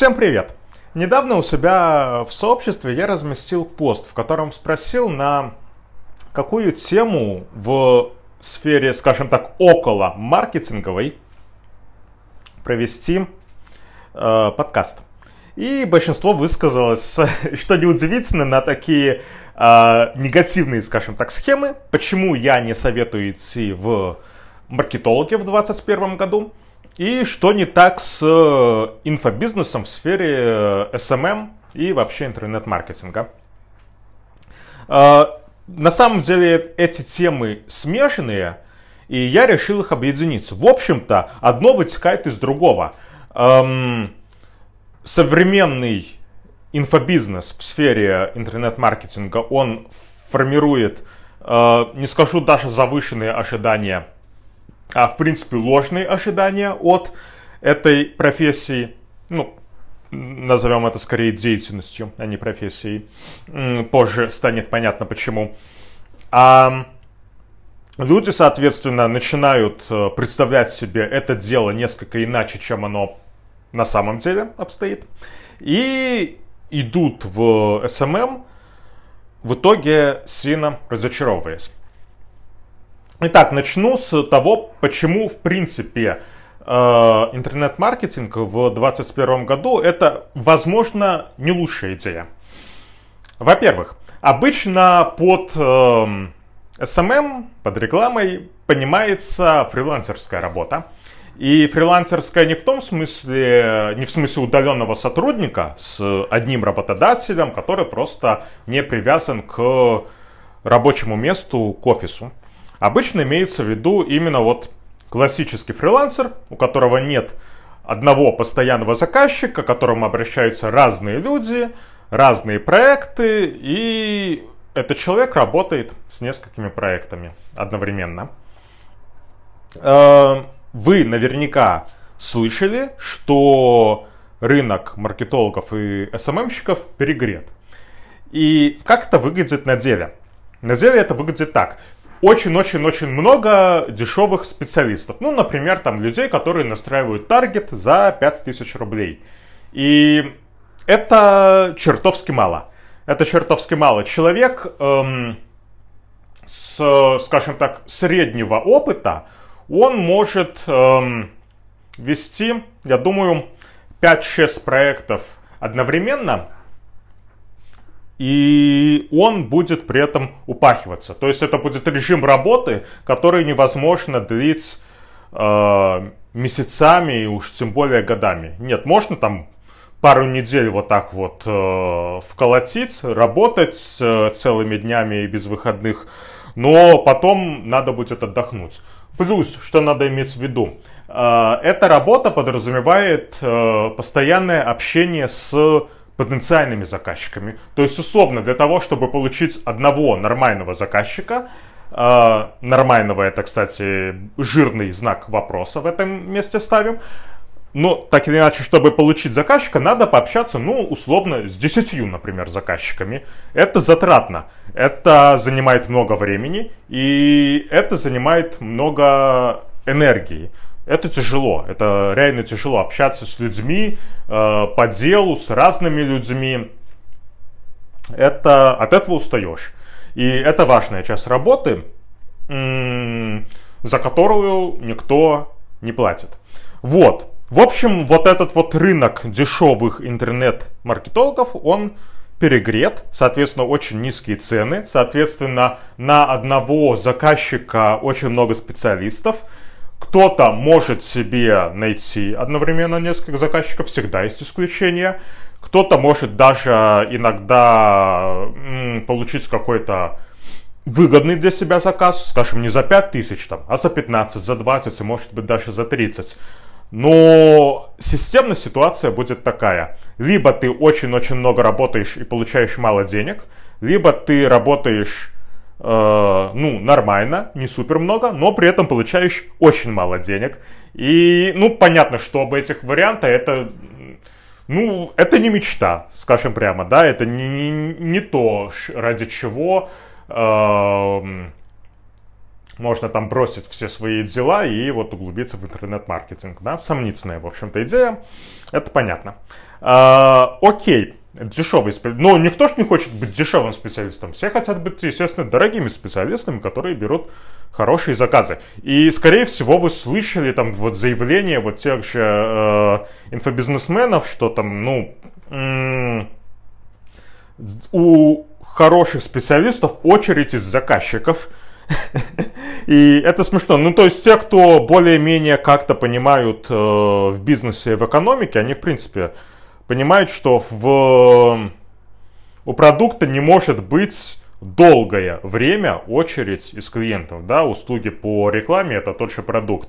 Всем привет! Недавно у себя в сообществе я разместил пост, в котором спросил, на какую тему в сфере, скажем так, около маркетинговой провести э, подкаст. И большинство высказалось, что неудивительно, на такие э, негативные, скажем так, схемы. Почему я не советую идти в маркетологи в 2021 году? И что не так с э, инфобизнесом в сфере SMM э, эм и вообще интернет-маркетинга? Э, на самом деле эти темы смешанные, и я решил их объединить. В общем-то, одно вытекает из другого. Эм, современный инфобизнес в сфере интернет-маркетинга, он формирует, не скажу даже завышенные ожидания а в принципе ложные ожидания от этой профессии, ну, назовем это скорее деятельностью, а не профессией. Позже станет понятно почему. А люди, соответственно, начинают э, представлять себе это дело несколько иначе, чем оно на самом деле обстоит. И идут в SMM, в итоге сильно разочаровываясь. Итак, начну с того, почему, в принципе, э, интернет-маркетинг в 2021 году это, возможно, не лучшая идея. Во-первых, обычно под SMM, эм эм, под рекламой понимается фрилансерская работа. И фрилансерская не в том смысле, не в смысле удаленного сотрудника с одним работодателем, который просто не привязан к рабочему месту, к офису. Обычно имеется в виду именно вот классический фрилансер, у которого нет одного постоянного заказчика, к которому обращаются разные люди, разные проекты, и этот человек работает с несколькими проектами одновременно. Э, вы наверняка слышали, что рынок маркетологов и СММщиков перегрет. И как это выглядит на деле? На деле это выглядит так очень-очень-очень много дешевых специалистов. Ну, например, там людей, которые настраивают таргет за 5000 рублей. И это чертовски мало. Это чертовски мало. Человек эм, с, скажем так, среднего опыта, он может эм, вести, я думаю, 5-6 проектов одновременно – и он будет при этом упахиваться. То есть это будет режим работы, который невозможно длить э, месяцами и уж тем более годами. Нет, можно там пару недель вот так вот э, вколотить, работать э, целыми днями и без выходных, но потом надо будет отдохнуть. Плюс, что надо иметь в виду, э, эта работа подразумевает э, постоянное общение с потенциальными заказчиками. То есть, условно, для того, чтобы получить одного нормального заказчика, э, нормального это, кстати, жирный знак вопроса в этом месте ставим, но так или иначе, чтобы получить заказчика, надо пообщаться, ну, условно, с десятью, например, заказчиками. Это затратно, это занимает много времени, и это занимает много энергии это тяжело, это реально тяжело общаться с людьми э, по делу, с разными людьми. Это, от этого устаешь. И это важная часть работы, за которую никто не платит. Вот. В общем, вот этот вот рынок дешевых интернет-маркетологов, он перегрет, соответственно, очень низкие цены, соответственно, на одного заказчика очень много специалистов, кто-то может себе найти одновременно несколько заказчиков, всегда есть исключения. Кто-то может даже иногда получить какой-то выгодный для себя заказ, скажем, не за 5 тысяч, там, а за 15, за 20 и может быть даже за 30. Но системная ситуация будет такая. Либо ты очень-очень много работаешь и получаешь мало денег, либо ты работаешь э, ну, нормально, не супер много, но при этом получаешь очень мало денег. И, ну, понятно, что об этих вариантах это, ну, это не мечта, скажем прямо, да, это не, не, не то, ради чего э, можно там бросить все свои дела и вот углубиться в интернет-маркетинг, да, сомнительная, в общем-то, идея, это понятно. А, окей, дешевый специалист. Но никто ж не хочет быть дешевым специалистом. Все хотят быть, естественно, дорогими специалистами, которые берут хорошие заказы. И, скорее всего, вы слышали там вот заявления вот тех же э, инфобизнесменов, что там, ну, у хороших специалистов очередь из заказчиков. И это смешно. Ну, то есть те, кто более-менее как-то понимают э, в бизнесе и в экономике, они, в принципе, понимают, что в, у продукта не может быть долгое время очередь из клиентов. Да? Услуги по рекламе это тот же продукт.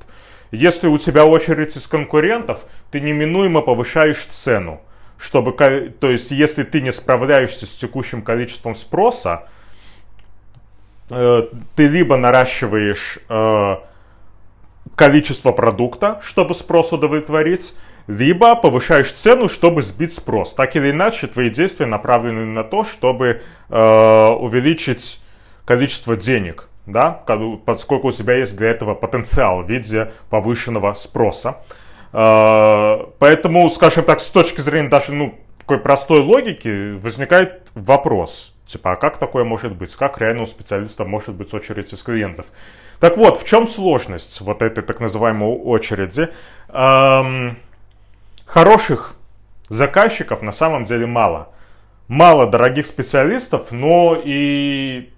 Если у тебя очередь из конкурентов, ты неминуемо повышаешь цену. Чтобы, то есть, если ты не справляешься с текущим количеством спроса, э, ты либо наращиваешь э, количество продукта, чтобы спрос удовлетворить, либо повышаешь цену, чтобы сбить спрос. Так или иначе, твои действия направлены на то, чтобы э, увеличить количество денег, да, поскольку у тебя есть для этого потенциал в виде повышенного спроса. Э, поэтому, скажем так, с точки зрения даже ну, такой простой логики возникает вопрос. Типа, а как такое может быть? Как реально у специалиста может быть очередь из клиентов? Так вот, в чем сложность вот этой так называемой очереди? Эм, хороших заказчиков на самом деле мало. Мало дорогих специалистов, но и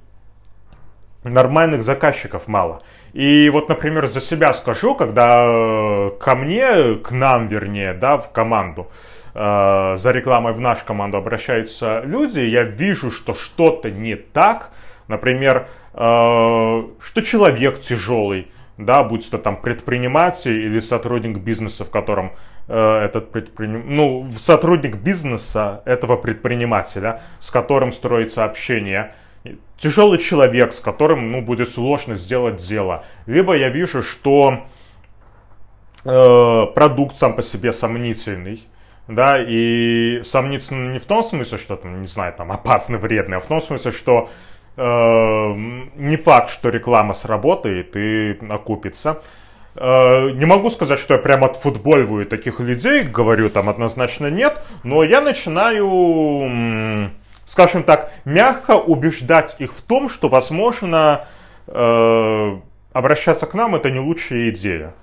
нормальных заказчиков мало. И вот, например, за себя скажу, когда э, ко мне, к нам, вернее, да, в команду, э, за рекламой в нашу команду обращаются люди, я вижу, что что-то не так. Например, э, что человек тяжелый, да, будь то там предприниматель или сотрудник бизнеса, в котором этот предприним... ну, сотрудник бизнеса этого предпринимателя, с которым строится общение, тяжелый человек, с которым, ну, будет сложно сделать дело. Либо я вижу, что э, продукт сам по себе сомнительный, да, и сомнительный не в том смысле, что там, не знаю, там опасный, вредный, а в том смысле, что э, не факт, что реклама сработает и окупится. Э, не могу сказать, что я прям отфутболиваю таких людей, говорю там однозначно нет, но я начинаю, скажем так, мягко убеждать их в том, что, возможно, э, обращаться к нам это не лучшая идея.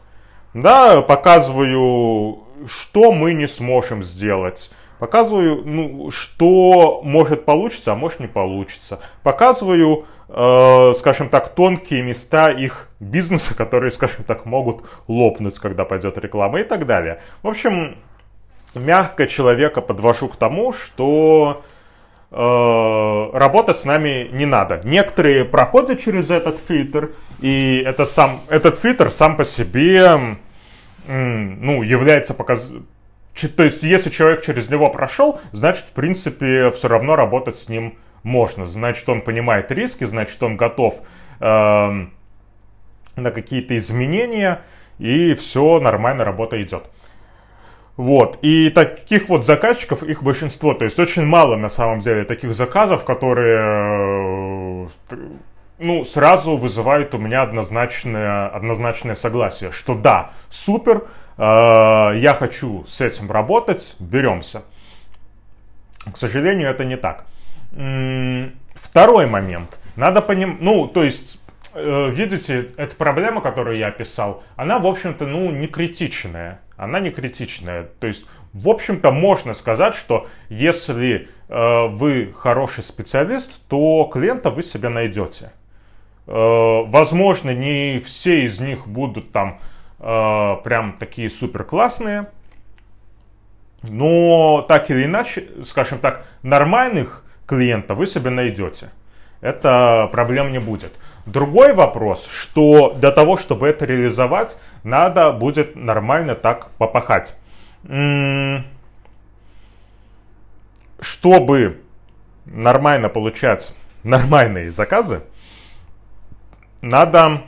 Да, показываю, что мы не сможем сделать Показываю, ну, что может получиться, а может не получится. Показываю, скажем так, тонкие места их бизнеса, которые, скажем так, могут лопнуть, когда пойдет реклама и так далее. В общем, мягко человека подвожу к тому, что э, работать с нами не надо. Некоторые проходят через этот фильтр, и этот, сам, этот фильтр сам по себе ну, является показ то есть, если человек через него прошел, значит, в принципе, все равно работать с ним можно. Значит, он понимает риски, значит, он готов э, на какие-то изменения, и все нормально, работа идет. Вот, и таких вот заказчиков, их большинство, то есть очень мало на самом деле таких заказов, которые, э, ну, сразу вызывают у меня однозначное, однозначное согласие, что да, супер, Э, я хочу с этим работать, беремся. К сожалению, это не так. Второй момент. Надо понимать, ну, то есть, э, видите, эта проблема, которую я описал, она, в общем-то, ну, не критичная. Она не критичная. То есть, в общем-то, можно сказать, что если э, вы хороший специалист, то клиента вы себе найдете. Э, возможно, не все из них будут там э, прям такие супер классные. Но так или иначе, скажем так, нормальных клиентов вы себе найдете. Это проблем не будет. Другой вопрос, что для того, чтобы это реализовать, надо будет нормально так попахать. Чтобы нормально получать нормальные заказы, надо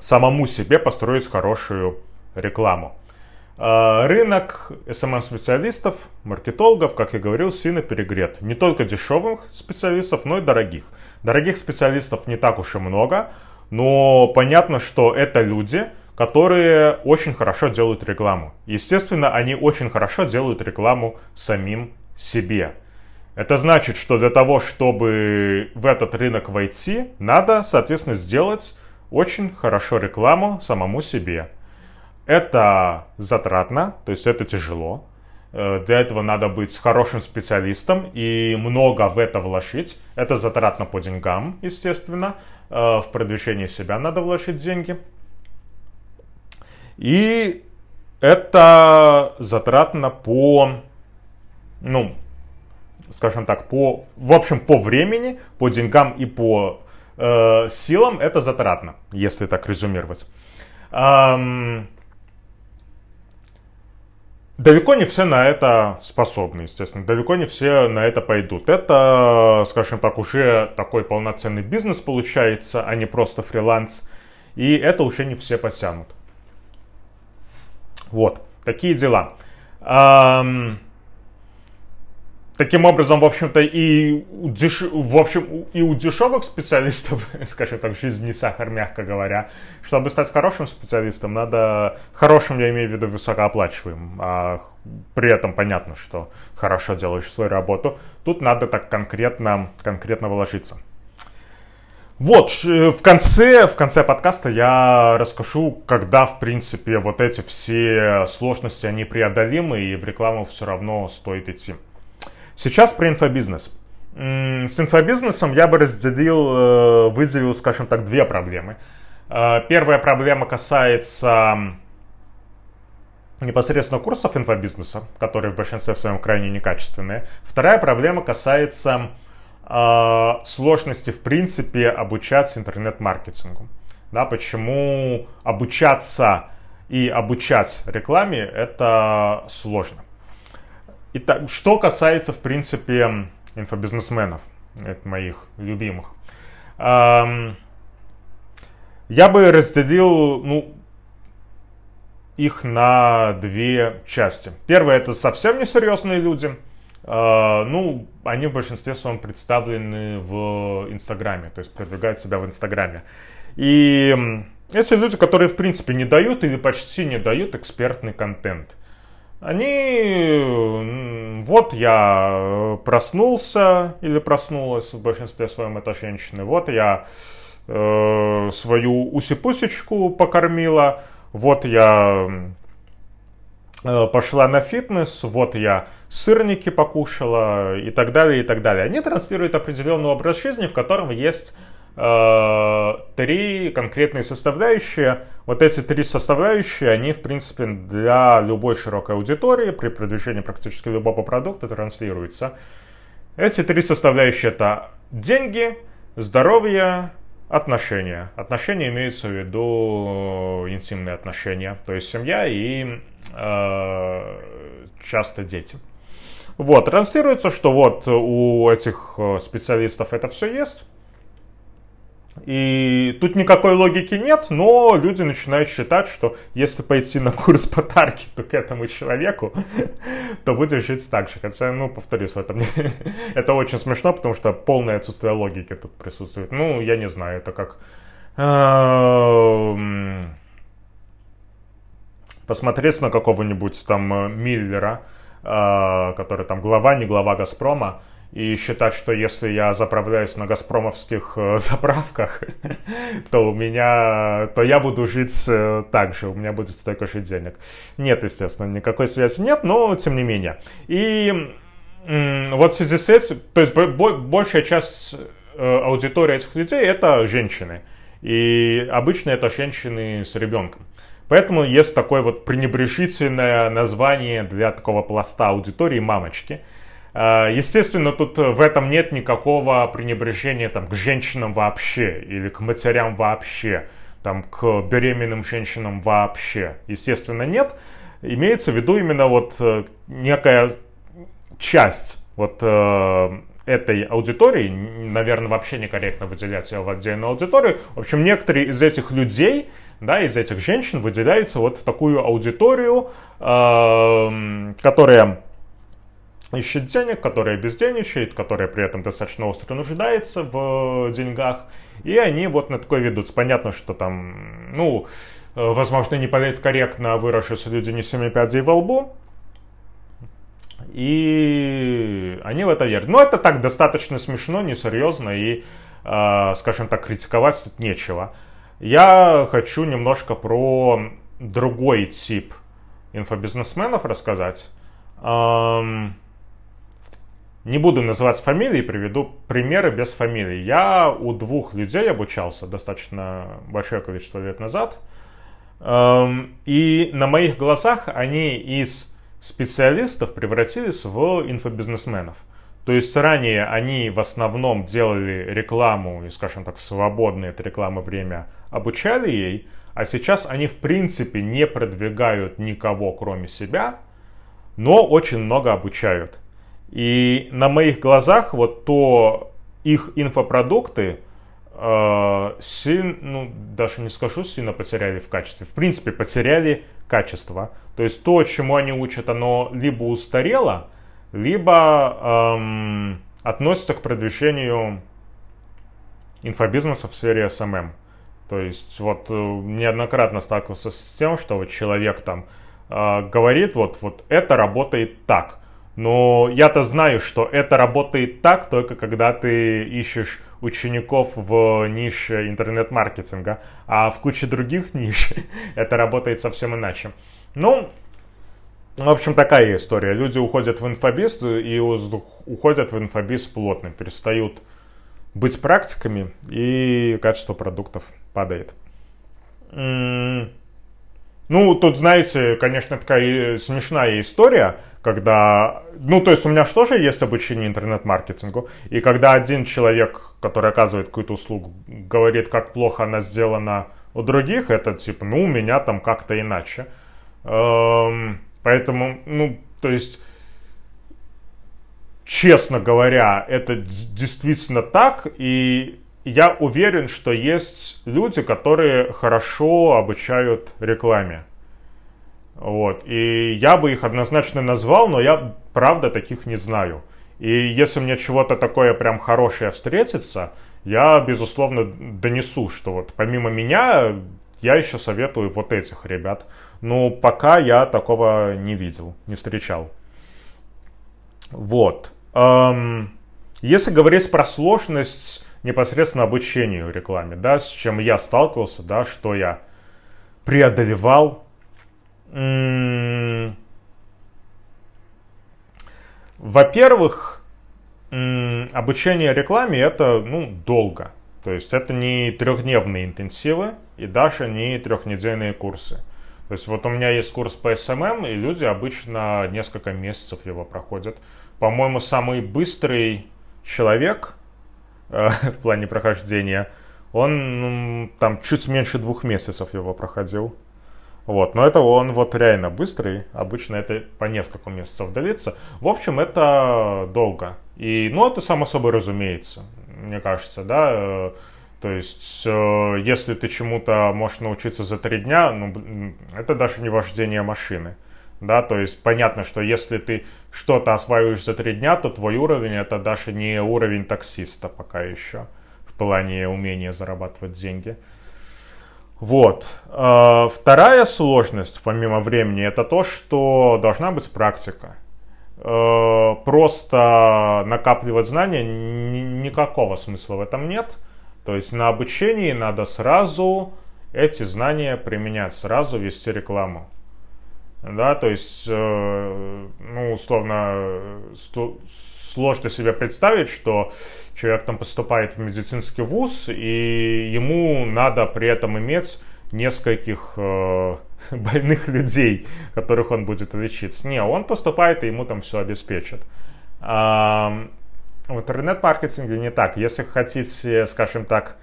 самому себе построить хорошую рекламу. Э, рынок SMM-специалистов, маркетологов, как я говорил, сильно перегрет. Не только дешевых специалистов, но и дорогих. Дорогих специалистов не так уж и много, но понятно, что это люди, которые очень хорошо делают рекламу. Естественно, они очень хорошо делают рекламу самим себе. Это значит, что для того, чтобы в этот рынок войти, надо, соответственно, сделать очень хорошо рекламу самому себе. Это затратно, то есть это тяжело. Э, для этого надо быть хорошим специалистом и много в это вложить. Это затратно по деньгам, естественно. Э, в продвижение себя надо вложить деньги. И это затратно по, ну, скажем так, по, в общем, по времени, по деньгам и по э, силам это затратно, если так резюмировать. Далеко не все на это способны, естественно. Далеко не все на это пойдут. Это, скажем так, уже такой полноценный бизнес получается, а не просто фриланс. И это уже не все потянут. Вот, такие дела. Таким образом, в общем-то, и у, деш... в общем, и у дешевых специалистов, скажем так, жизнь не сахар, мягко говоря, чтобы стать хорошим специалистом, надо, хорошим я имею в виду высокооплачиваемым, а при этом понятно, что хорошо делаешь свою работу, тут надо так конкретно, конкретно вложиться. Вот, в конце, в конце подкаста я расскажу, когда, в принципе, вот эти все сложности, они преодолимы, и в рекламу все равно стоит идти. Сейчас про инфобизнес. С инфобизнесом я бы разделил, э, выделил, скажем так, две проблемы. Э, первая проблема касается непосредственно курсов инфобизнеса, которые в большинстве своем крайне некачественные. Вторая проблема касается э, сложности в принципе обучаться интернет-маркетингу. Да, почему обучаться и обучать рекламе это сложно. Итак, что касается, в принципе, инфобизнесменов, это моих любимых. Я бы разделил, ну, их на две части. Первое это совсем несерьезные люди. А, ну, они в большинстве своем представлены в Инстаграме, то есть продвигают себя в Инстаграме. И эти люди, которые в принципе не дают или почти не дают экспертный контент. Они, вот я проснулся или проснулась, в большинстве своем это женщины, вот я э, свою усипусечку покормила, вот я э, пошла на фитнес, вот я сырники покушала и так далее, и так далее. Они транслируют определенный образ жизни, в котором есть Э, три конкретные составляющие. Вот эти три составляющие, они, в принципе, для любой широкой аудитории при продвижении практически любого продукта транслируются. Эти три составляющие это деньги, здоровье, отношения. Отношения имеются в виду интимные отношения, то есть семья и э, часто дети. Вот, транслируется, что вот у этих э, специалистов это все есть, и тут никакой логики нет, но люди начинают считать, что если пойти на курс по таргету к этому человеку, то будешь жить так же. Хотя, ну, повторюсь, это, мне, это очень смешно, потому что полное отсутствие логики тут присутствует. Ну, я не знаю, это как... Эм, посмотреть на какого-нибудь там э, Миллера, э, который там глава, не глава Газпрома, и считать, что если я заправляюсь на газпромовских э, заправках, то у меня, то я буду жить э, так же, у меня будет столько же денег. Нет, естественно, никакой связи нет, но тем не менее. И вот в связи с этим, то есть большая часть э, аудитории этих людей это женщины. И обычно это женщины с ребенком. Поэтому есть такое вот пренебрежительное название для такого пласта аудитории «мамочки». А, естественно, тут в этом нет никакого пренебрежения там, к женщинам вообще или к матерям вообще, там, к беременным женщинам вообще. Естественно, нет. Имеется в виду именно вот э, некая часть вот э, этой аудитории, наверное, вообще некорректно выделять ее в отдельную аудиторию. В общем, некоторые из этих людей да, из этих женщин выделяется вот в такую аудиторию, э, которая ищет денег, которая безденежает, которая при этом достаточно остро нуждается в деньгах, и они вот на такой ведутся. Понятно, что там, ну, э, возможно, не политкорректно выросшие люди не семи пядей во лбу, и они в это верят. Но это так достаточно смешно, несерьезно, и, э, скажем так, критиковать тут нечего. Я хочу немножко про другой тип инфобизнесменов рассказать. Не буду называть фамилии, приведу примеры без фамилий. Я у двух людей обучался достаточно большое количество лет назад. Эм, и на моих глазах они из специалистов превратились в инфобизнесменов. То есть ранее они в основном делали рекламу, и, скажем так, в свободное от рекламы время обучали ей, а сейчас они в принципе не продвигают никого кроме себя, но очень много обучают. И на моих глазах вот то их инфопродукты э, сильно, ну, даже не скажу, сильно потеряли в качестве. В принципе, потеряли качество. То есть то, чему они учат, оно либо устарело, либо эм, относится к продвижению инфобизнеса в сфере SMM. То есть вот э, неоднократно сталкивался с тем, что вот человек там э, говорит, вот, вот это работает так. Но я-то знаю, что это работает так, только когда ты ищешь учеников в нише интернет-маркетинга, а в куче других ниш это работает совсем иначе. Ну, в общем, такая история. Люди уходят в инфобиз и уходят в инфобиз плотно, перестают быть практиками, и качество продуктов падает. Ну, тут, знаете, конечно, такая смешная история, когда, ну, то есть у меня же тоже есть обучение интернет-маркетингу, и когда один человек, который оказывает какую-то услугу, говорит, как плохо она сделана у других, это типа, ну, у меня там как-то иначе. Эм, поэтому, ну, то есть, честно говоря, это действительно так, и я уверен, что есть люди, которые хорошо обучают рекламе. Вот. И я бы их однозначно назвал, но я правда таких не знаю. И если мне чего-то такое прям хорошее встретится, я, безусловно, донесу, что вот помимо меня, я еще советую вот этих ребят. Но пока я такого не видел, не встречал. Вот. Эм, если говорить про сложность непосредственно обучению рекламе, да, с чем я сталкивался, да, что я преодолевал. Во-первых, обучение рекламе это ну, долго. То есть это не трехдневные интенсивы и даже не трехнедельные курсы. То есть вот у меня есть курс по SMM, и люди обычно несколько месяцев его проходят. По-моему, самый быстрый человек в плане прохождения, он там чуть меньше двух месяцев его проходил. Вот, но это он вот реально быстрый, обычно это по несколько месяцев длится. В общем, это долго. И, ну, это само собой разумеется, мне кажется, да. Э, то есть, э, если ты чему-то можешь научиться за три дня, ну, это даже не вождение машины. Да, то есть понятно, что если ты что-то осваиваешь за три дня, то твой уровень это даже не уровень таксиста пока еще в плане умения зарабатывать деньги. Вот. А, вторая сложность, помимо времени, это то, что должна быть практика. А, просто накапливать знания никакого смысла в этом нет. То есть на обучении надо сразу эти знания применять, сразу вести рекламу да, то есть, э, ну, условно, сложно себе представить, что человек там поступает в медицинский вуз, и ему надо при этом иметь нескольких э, больных людей, которых он будет лечить. Не, он поступает, и ему там все обеспечат. А, в интернет-маркетинге не так. Если хотите, скажем так,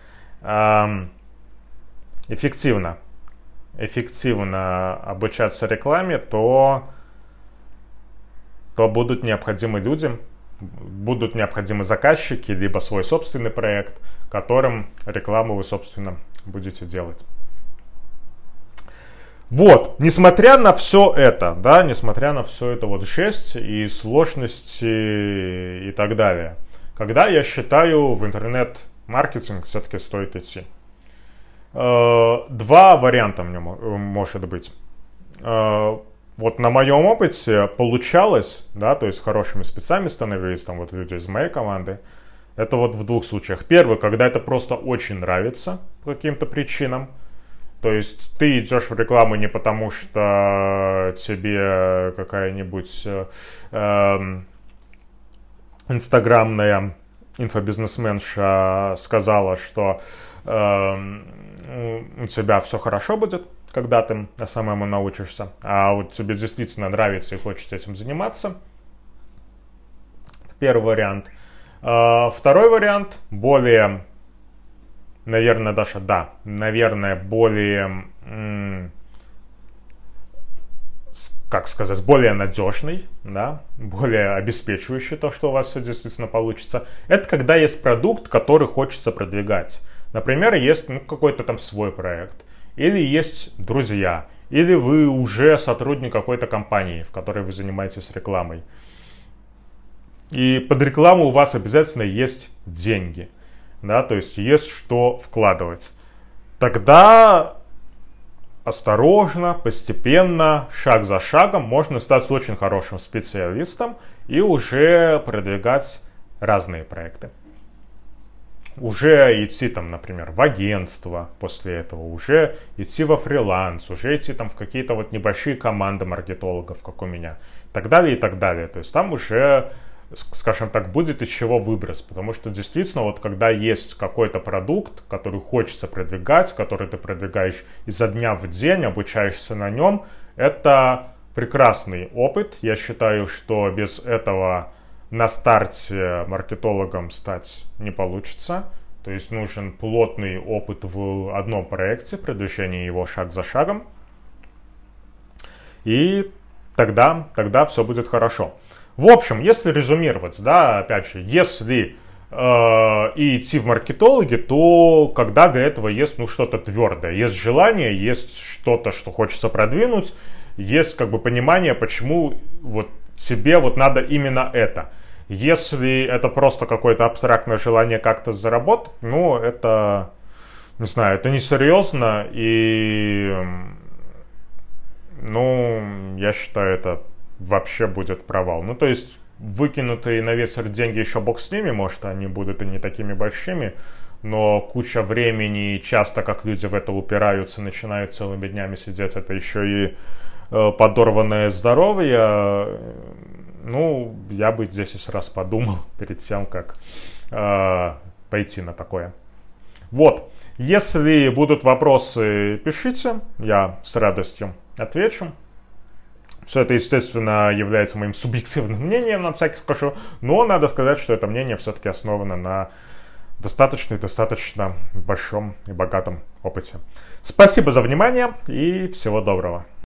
эффективно эффективно обучаться рекламе, то, то будут необходимы люди, будут необходимы заказчики, либо свой собственный проект, которым рекламу вы, собственно, будете делать. Вот, несмотря на все это, да, несмотря на все это вот жесть и сложности и так далее, когда я считаю в интернет-маркетинг все-таки стоит идти. Э, два варианта мне может быть. Э, вот на моем опыте получалось, да, то есть хорошими спецами становились там вот люди из моей команды. Это вот в двух случаях. Первый, когда это просто очень нравится по каким-то причинам. То есть ты идешь в рекламу не потому, что тебе какая-нибудь э, эм, инстаграмная инфобизнесменша сказала, что э, у тебя все хорошо будет, когда ты самому научишься, а вот тебе действительно нравится и хочется этим заниматься. Первый вариант. Э, второй вариант, более, наверное, даже, да, наверное, более м- как сказать, более надежный, да, более обеспечивающий то, что у вас все действительно получится. Это когда есть продукт, который хочется продвигать. Например, есть ну, какой-то там свой проект, или есть друзья, или вы уже сотрудник какой-то компании, в которой вы занимаетесь рекламой. И под рекламу у вас обязательно есть деньги, да, то есть есть что вкладывать. Тогда осторожно, постепенно, шаг за шагом можно стать очень хорошим специалистом и уже продвигать разные проекты. Уже идти там, например, в агентство после этого, уже идти во фриланс, уже идти там в какие-то вот небольшие команды маркетологов, как у меня, и так далее, и так далее. То есть там уже скажем так, будет из чего выбрать. Потому что действительно, вот когда есть какой-то продукт, который хочется продвигать, который ты продвигаешь изо дня в день, обучаешься на нем, это прекрасный опыт. Я считаю, что без этого на старте маркетологом стать не получится. То есть нужен плотный опыт в одном проекте, продвижение его шаг за шагом. И тогда, тогда все будет хорошо. В общем, если резюмировать, да, опять же, если э, и идти в маркетологи, то когда для этого есть ну что-то твердое, есть желание, есть что-то, что хочется продвинуть, есть как бы понимание, почему вот тебе вот надо именно это. Если это просто какое-то абстрактное желание как-то заработать, ну это, не знаю, это несерьезно и, ну, я считаю это вообще будет провал. Ну, то есть, выкинутые на ветер деньги еще бог с ними, может, они будут и не такими большими, но куча времени часто, как люди в это упираются, начинают целыми днями сидеть, это еще и э, подорванное здоровье. Ну, я бы здесь еще раз подумал перед тем, как э, пойти на такое. Вот. Если будут вопросы, пишите, я с радостью отвечу. Все это, естественно, является моим субъективным мнением, на всякий скажу, но надо сказать, что это мнение все-таки основано на достаточно и достаточно большом и богатом опыте. Спасибо за внимание и всего доброго.